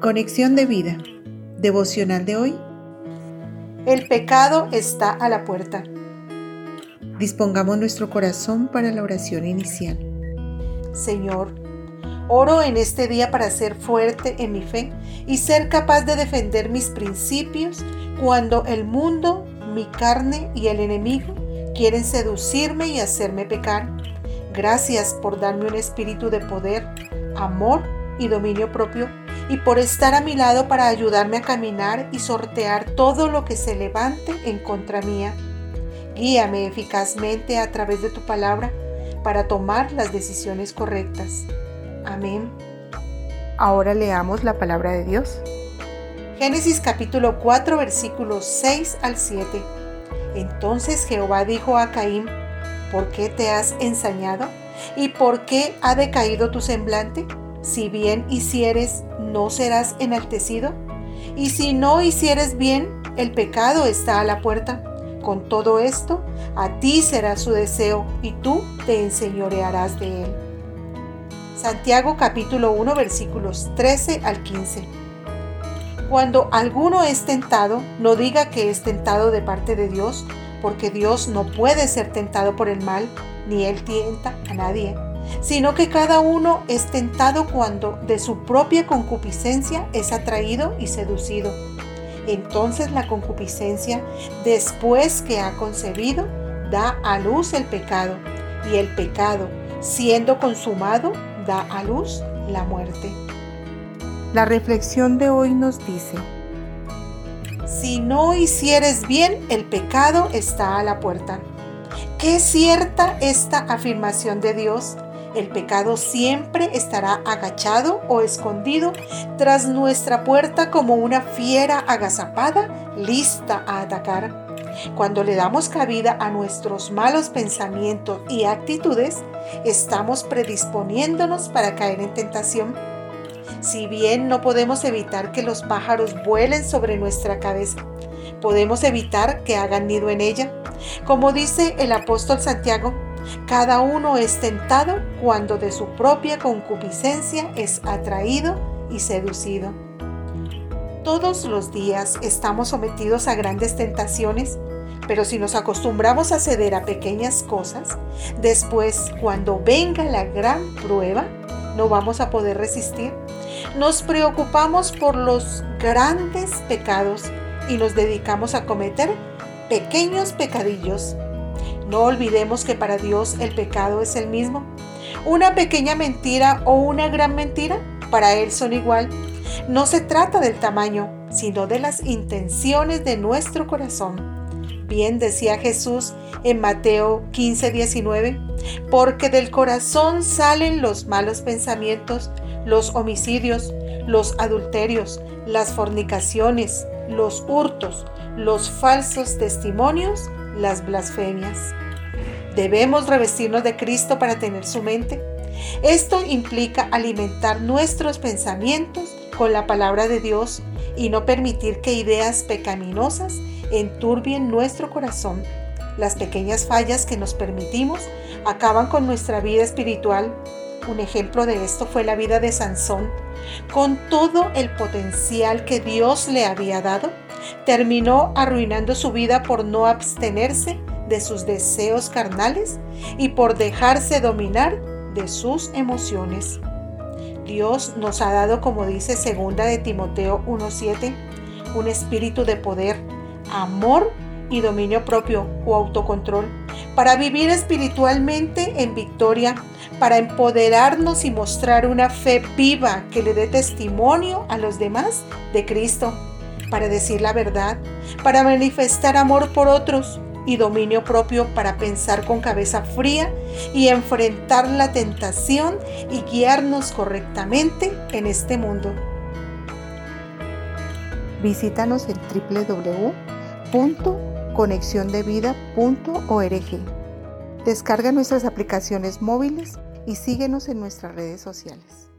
Conexión de vida. Devocional de hoy. El pecado está a la puerta. Dispongamos nuestro corazón para la oración inicial. Señor, oro en este día para ser fuerte en mi fe y ser capaz de defender mis principios cuando el mundo, mi carne y el enemigo quieren seducirme y hacerme pecar. Gracias por darme un espíritu de poder, amor y dominio propio y por estar a mi lado para ayudarme a caminar y sortear todo lo que se levante en contra mía. Guíame eficazmente a través de tu palabra para tomar las decisiones correctas. Amén. Ahora leamos la palabra de Dios. Génesis capítulo 4 versículos 6 al 7. Entonces Jehová dijo a Caín, ¿por qué te has ensañado? ¿Y por qué ha decaído tu semblante? Si bien hicieres, ¿no serás enaltecido? Y si no hicieres bien, el pecado está a la puerta. Con todo esto, a ti será su deseo y tú te enseñorearás de él. Santiago capítulo 1 versículos 13 al 15. Cuando alguno es tentado, no diga que es tentado de parte de Dios, porque Dios no puede ser tentado por el mal, ni él tienta a nadie sino que cada uno es tentado cuando de su propia concupiscencia es atraído y seducido. Entonces la concupiscencia, después que ha concebido, da a luz el pecado, y el pecado, siendo consumado, da a luz la muerte. La reflexión de hoy nos dice, si no hicieres bien, el pecado está a la puerta. Qué cierta esta afirmación de Dios el pecado siempre estará agachado o escondido tras nuestra puerta como una fiera agazapada lista a atacar. Cuando le damos cabida a nuestros malos pensamientos y actitudes, estamos predisponiéndonos para caer en tentación. Si bien no podemos evitar que los pájaros vuelen sobre nuestra cabeza, podemos evitar que hagan nido en ella. Como dice el apóstol Santiago, cada uno es tentado cuando de su propia concupiscencia es atraído y seducido. Todos los días estamos sometidos a grandes tentaciones, pero si nos acostumbramos a ceder a pequeñas cosas, después cuando venga la gran prueba, no vamos a poder resistir. Nos preocupamos por los grandes pecados y nos dedicamos a cometer pequeños pecadillos no olvidemos que para Dios el pecado es el mismo. Una pequeña mentira o una gran mentira, para Él son igual. No se trata del tamaño, sino de las intenciones de nuestro corazón. Bien decía Jesús en Mateo 15, 19, porque del corazón salen los malos pensamientos, los homicidios, los adulterios, las fornicaciones, los hurtos, los falsos testimonios, las blasfemias. Debemos revestirnos de Cristo para tener su mente. Esto implica alimentar nuestros pensamientos con la palabra de Dios y no permitir que ideas pecaminosas enturbien nuestro corazón. Las pequeñas fallas que nos permitimos acaban con nuestra vida espiritual. Un ejemplo de esto fue la vida de Sansón. Con todo el potencial que Dios le había dado, terminó arruinando su vida por no abstenerse de sus deseos carnales y por dejarse dominar de sus emociones. Dios nos ha dado, como dice segunda de Timoteo 1:7, un espíritu de poder, amor y dominio propio o autocontrol para vivir espiritualmente en victoria, para empoderarnos y mostrar una fe viva que le dé testimonio a los demás de Cristo, para decir la verdad, para manifestar amor por otros, y dominio propio para pensar con cabeza fría y enfrentar la tentación y guiarnos correctamente en este mundo. Visítanos en www.conexiondevida.org. Descarga nuestras aplicaciones móviles y síguenos en nuestras redes sociales.